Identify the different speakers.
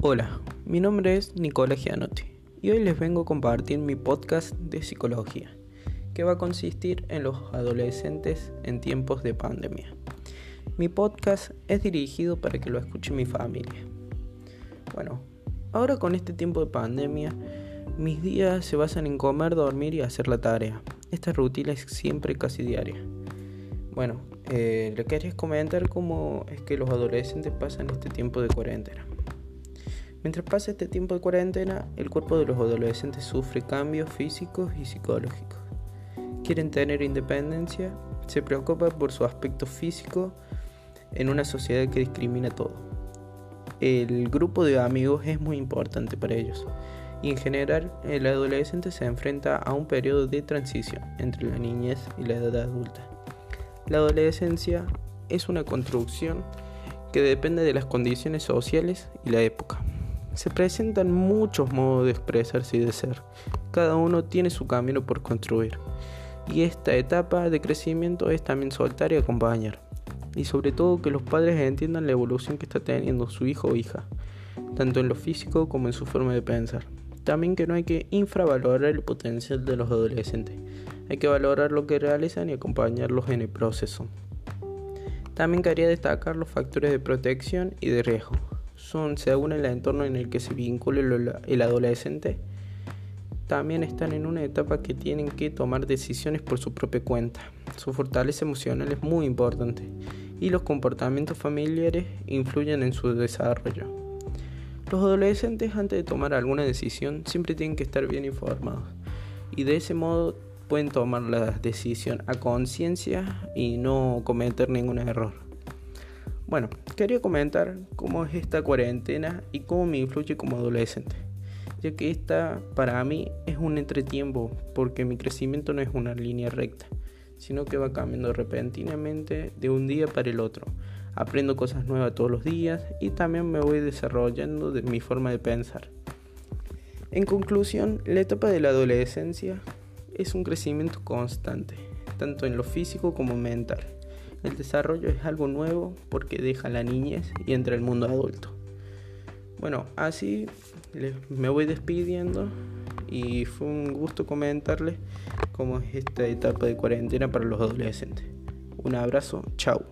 Speaker 1: Hola, mi nombre es Nicolás Gianotti y hoy les vengo a compartir mi podcast de psicología, que va a consistir en los adolescentes en tiempos de pandemia. Mi podcast es dirigido para que lo escuche mi familia. Bueno, ahora con este tiempo de pandemia, mis días se basan en comer, dormir y hacer la tarea. Esta rutina es siempre casi diaria. Bueno, eh, le quería comentar cómo es que los adolescentes pasan este tiempo de cuarentena. Mientras pasa este tiempo de cuarentena, el cuerpo de los adolescentes sufre cambios físicos y psicológicos. Quieren tener independencia, se preocupan por su aspecto físico en una sociedad que discrimina todo. El grupo de amigos es muy importante para ellos y en general el adolescente se enfrenta a un periodo de transición entre la niñez y la edad adulta. La adolescencia es una construcción que depende de las condiciones sociales y la época. Se presentan muchos modos de expresarse y de ser. Cada uno tiene su camino por construir. Y esta etapa de crecimiento es también soltar y acompañar. Y sobre todo que los padres entiendan la evolución que está teniendo su hijo o hija, tanto en lo físico como en su forma de pensar. También que no hay que infravalorar el potencial de los adolescentes. Hay que valorar lo que realizan y acompañarlos en el proceso. También quería destacar los factores de protección y de riesgo. Son según el entorno en el que se vincula el adolescente. También están en una etapa que tienen que tomar decisiones por su propia cuenta. Su fortaleza emocional es muy importante y los comportamientos familiares influyen en su desarrollo. Los adolescentes antes de tomar alguna decisión siempre tienen que estar bien informados y de ese modo pueden tomar la decisión a conciencia y no cometer ningún error. Bueno, quería comentar cómo es esta cuarentena y cómo me influye como adolescente, ya que esta para mí es un entretiempo porque mi crecimiento no es una línea recta, sino que va cambiando repentinamente de un día para el otro aprendo cosas nuevas todos los días y también me voy desarrollando de mi forma de pensar. En conclusión, la etapa de la adolescencia es un crecimiento constante, tanto en lo físico como mental. El desarrollo es algo nuevo porque deja la niñez y entra el mundo adulto. Bueno, así me voy despidiendo y fue un gusto comentarles cómo es esta etapa de cuarentena para los adolescentes. Un abrazo, chao.